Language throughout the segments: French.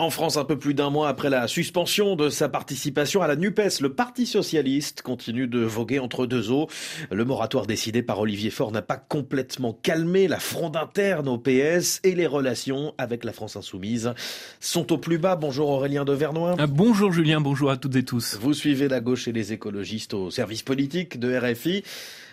En France, un peu plus d'un mois après la suspension de sa participation à la NUPES, le Parti socialiste continue de voguer entre deux eaux. Le moratoire décidé par Olivier Faure n'a pas complètement calmé la fronde interne au PS et les relations avec la France insoumise sont au plus bas. Bonjour Aurélien de Vernois. Ah, bonjour Julien, bonjour à toutes et tous. Vous suivez la gauche et les écologistes au service politique de RFI.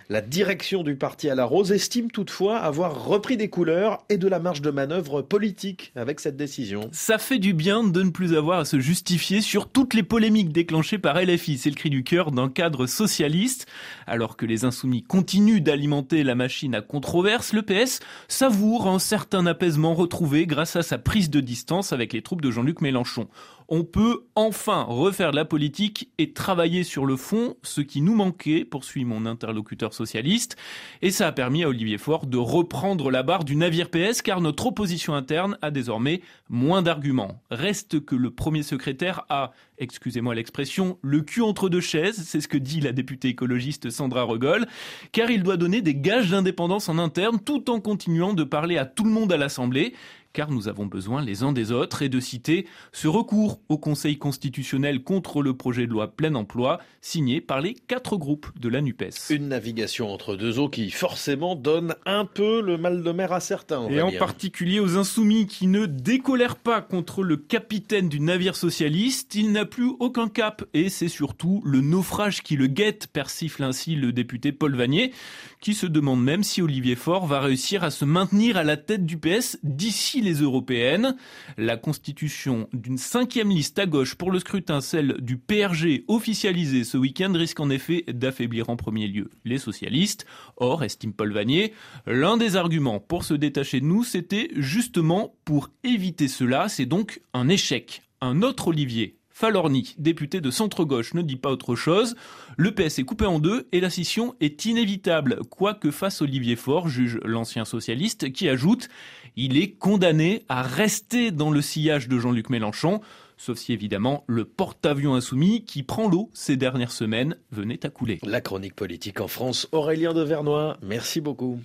La direction du parti à la rose estime toutefois avoir repris des couleurs et de la marge de manœuvre politique avec cette décision. Ça fait du bien de ne plus avoir à se justifier sur toutes les polémiques déclenchées par LFI. C'est le cri du cœur d'un cadre socialiste. Alors que les insoumis continuent d'alimenter la machine à controverse, le PS savoure un certain apaisement retrouvé grâce à sa prise de distance avec les troupes de Jean-Luc Mélenchon on peut enfin refaire de la politique et travailler sur le fond, ce qui nous manquait, poursuit mon interlocuteur socialiste. Et ça a permis à Olivier Faure de reprendre la barre du navire PS car notre opposition interne a désormais moins d'arguments. Reste que le premier secrétaire a, excusez-moi l'expression, le cul entre deux chaises, c'est ce que dit la députée écologiste Sandra Regol, car il doit donner des gages d'indépendance en interne tout en continuant de parler à tout le monde à l'Assemblée car nous avons besoin les uns des autres, et de citer ce recours au Conseil constitutionnel contre le projet de loi plein emploi, signé par les quatre groupes de la NUPES. Une navigation entre deux eaux qui forcément donne un peu le mal de mer à certains. Et en particulier aux insoumis qui ne décolèrent pas contre le capitaine du navire socialiste. Il n'a plus aucun cap et c'est surtout le naufrage qui le guette, persifle ainsi le député Paul Vanier, qui se demande même si Olivier Faure va réussir à se maintenir à la tête du PS d'ici européennes. La constitution d'une cinquième liste à gauche pour le scrutin, celle du PRG officialisée ce week-end, risque en effet d'affaiblir en premier lieu les socialistes. Or, estime Paul Vanier, l'un des arguments pour se détacher de nous, c'était justement pour éviter cela. C'est donc un échec. Un autre Olivier Falorni, député de centre-gauche, ne dit pas autre chose. Le PS est coupé en deux et la scission est inévitable, quoi que fasse Olivier Faure, juge l'ancien socialiste, qui ajoute il est condamné à rester dans le sillage de Jean-Luc Mélenchon, sauf si évidemment le porte-avions insoumis qui prend l'eau ces dernières semaines venait à couler. La chronique politique en France, Aurélien de Vernois, merci beaucoup.